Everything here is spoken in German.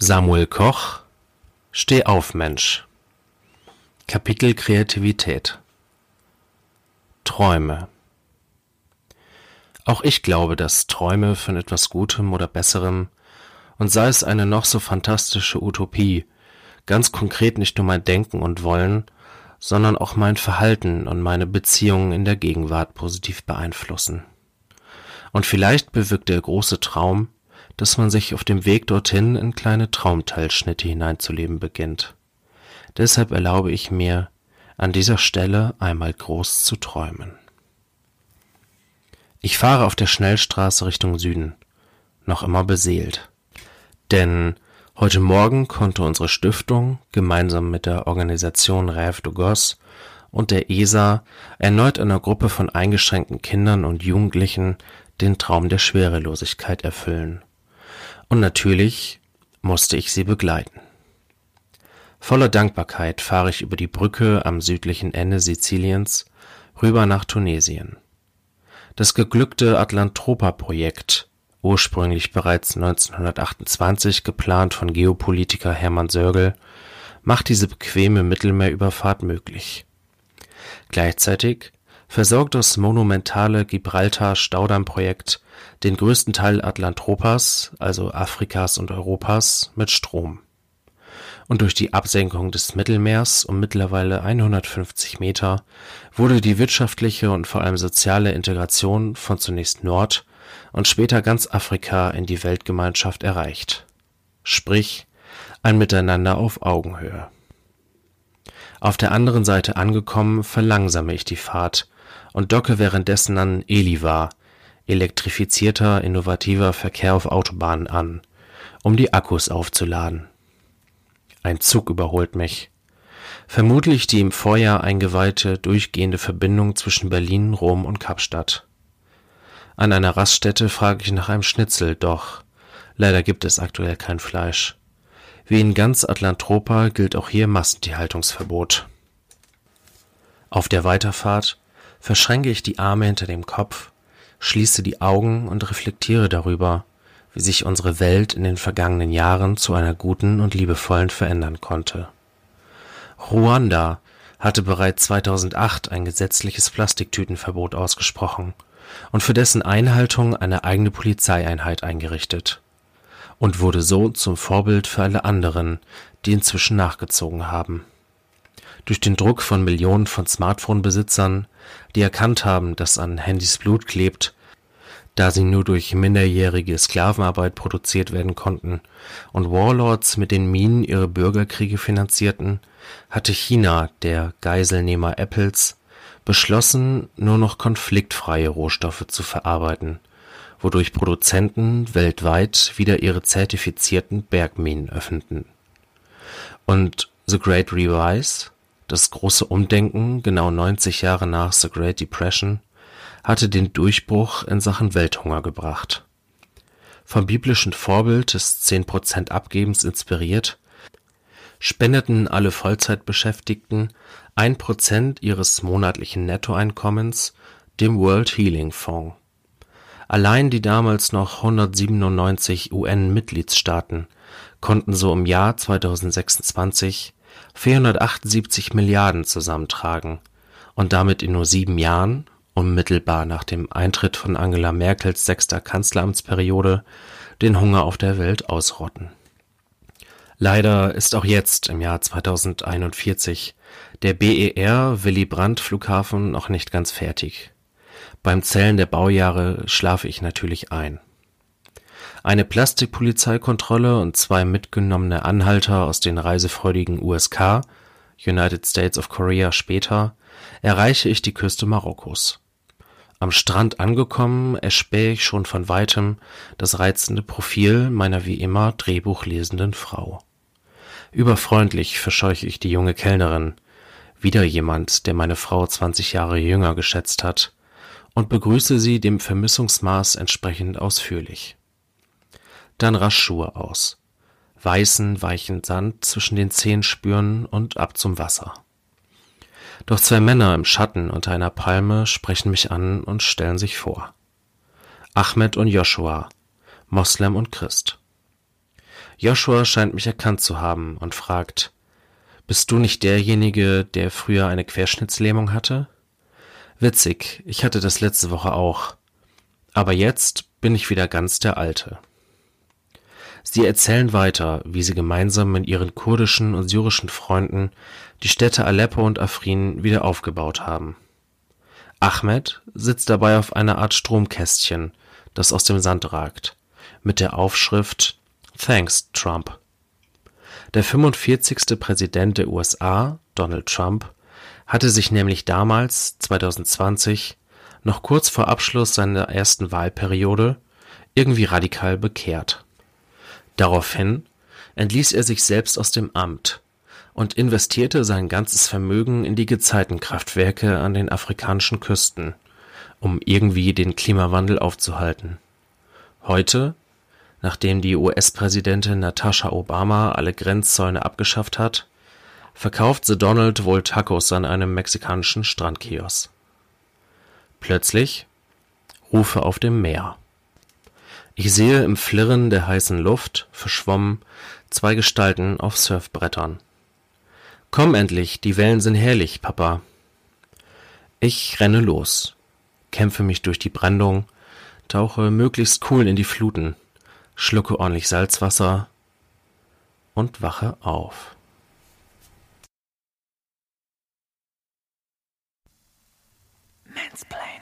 Samuel Koch Steh auf, Mensch. Kapitel Kreativität. Träume. Auch ich glaube, dass Träume von etwas Gutem oder Besserem, und sei es eine noch so fantastische Utopie, ganz konkret nicht nur mein Denken und Wollen, sondern auch mein Verhalten und meine Beziehungen in der Gegenwart positiv beeinflussen. Und vielleicht bewirkt der große Traum, dass man sich auf dem Weg dorthin in kleine Traumteilschnitte hineinzuleben beginnt. Deshalb erlaube ich mir, an dieser Stelle einmal groß zu träumen. Ich fahre auf der Schnellstraße Richtung Süden, noch immer beseelt. Denn heute Morgen konnte unsere Stiftung gemeinsam mit der Organisation Rêve de Gosse und der ESA erneut einer Gruppe von eingeschränkten Kindern und Jugendlichen den Traum der Schwerelosigkeit erfüllen und natürlich musste ich sie begleiten. Voller Dankbarkeit fahre ich über die Brücke am südlichen Ende Siziliens rüber nach Tunesien. Das geglückte Atlantropa-Projekt, ursprünglich bereits 1928 geplant von Geopolitiker Hermann Sörgel, macht diese bequeme Mittelmeerüberfahrt möglich. Gleichzeitig versorgt das monumentale Gibraltar-Staudammprojekt den größten Teil Atlantropas, also Afrikas und Europas, mit Strom. Und durch die Absenkung des Mittelmeers um mittlerweile 150 Meter wurde die wirtschaftliche und vor allem soziale Integration von zunächst Nord und später ganz Afrika in die Weltgemeinschaft erreicht. Sprich, ein Miteinander auf Augenhöhe. Auf der anderen Seite angekommen, verlangsame ich die Fahrt und docke währenddessen an Eliva, elektrifizierter, innovativer Verkehr auf Autobahnen an, um die Akkus aufzuladen. Ein Zug überholt mich. Vermutlich die im Vorjahr eingeweihte durchgehende Verbindung zwischen Berlin, Rom und Kapstadt. An einer Raststätte frage ich nach einem Schnitzel, doch leider gibt es aktuell kein Fleisch. Wie in ganz Atlantropa gilt auch hier Massentierhaltungsverbot. Auf der Weiterfahrt verschränke ich die Arme hinter dem Kopf, schließe die Augen und reflektiere darüber, wie sich unsere Welt in den vergangenen Jahren zu einer guten und liebevollen verändern konnte. Ruanda hatte bereits 2008 ein gesetzliches Plastiktütenverbot ausgesprochen und für dessen Einhaltung eine eigene Polizeieinheit eingerichtet und wurde so zum Vorbild für alle anderen, die inzwischen nachgezogen haben durch den Druck von Millionen von Smartphone-Besitzern, die erkannt haben, dass an Handys Blut klebt, da sie nur durch minderjährige Sklavenarbeit produziert werden konnten und Warlords mit den Minen ihre Bürgerkriege finanzierten, hatte China, der Geiselnehmer Apples, beschlossen, nur noch konfliktfreie Rohstoffe zu verarbeiten, wodurch Produzenten weltweit wieder ihre zertifizierten Bergminen öffneten. Und The Great Revise das große Umdenken, genau 90 Jahre nach The Great Depression, hatte den Durchbruch in Sachen Welthunger gebracht. Vom biblischen Vorbild des 10% Abgebens inspiriert, spendeten alle Vollzeitbeschäftigten 1% ihres monatlichen Nettoeinkommens dem World Healing Fonds. Allein die damals noch 197 UN-Mitgliedstaaten konnten so im Jahr 2026 478 Milliarden zusammentragen und damit in nur sieben Jahren, unmittelbar nach dem Eintritt von Angela Merkels sechster Kanzleramtsperiode, den Hunger auf der Welt ausrotten. Leider ist auch jetzt im Jahr 2041 der BER Willy Brandt Flughafen noch nicht ganz fertig. Beim Zählen der Baujahre schlafe ich natürlich ein eine Plastikpolizeikontrolle und zwei mitgenommene Anhalter aus den reisefreudigen USK (United States of Korea) später erreiche ich die Küste Marokkos. Am Strand angekommen, erspähe ich schon von weitem das reizende Profil meiner wie immer drehbuchlesenden Frau. Überfreundlich verscheuche ich die junge Kellnerin, wieder jemand, der meine Frau 20 Jahre jünger geschätzt hat, und begrüße sie dem Vermissungsmaß entsprechend ausführlich dann rasch Schuhe aus, weißen, weichen Sand zwischen den Zehen spüren und ab zum Wasser. Doch zwei Männer im Schatten unter einer Palme sprechen mich an und stellen sich vor. Ahmed und Joshua, Moslem und Christ. Joshua scheint mich erkannt zu haben und fragt, bist du nicht derjenige, der früher eine Querschnittslähmung hatte? Witzig, ich hatte das letzte Woche auch. Aber jetzt bin ich wieder ganz der Alte. Sie erzählen weiter, wie sie gemeinsam mit ihren kurdischen und syrischen Freunden die Städte Aleppo und Afrin wieder aufgebaut haben. Ahmed sitzt dabei auf einer Art Stromkästchen, das aus dem Sand ragt, mit der Aufschrift Thanks, Trump. Der 45. Präsident der USA, Donald Trump, hatte sich nämlich damals, 2020, noch kurz vor Abschluss seiner ersten Wahlperiode, irgendwie radikal bekehrt. Daraufhin entließ er sich selbst aus dem Amt und investierte sein ganzes Vermögen in die Gezeitenkraftwerke an den afrikanischen Küsten, um irgendwie den Klimawandel aufzuhalten. Heute, nachdem die US-Präsidentin Natascha Obama alle Grenzzäune abgeschafft hat, verkauft The Donald wohl Tacos an einem mexikanischen Strandkiosk. Plötzlich Rufe auf dem Meer. Ich sehe im Flirren der heißen Luft, verschwommen, zwei Gestalten auf Surfbrettern. Komm endlich, die Wellen sind herrlich, Papa. Ich renne los, kämpfe mich durch die Brandung, tauche möglichst cool in die Fluten, schlucke ordentlich Salzwasser und wache auf. Mansplain.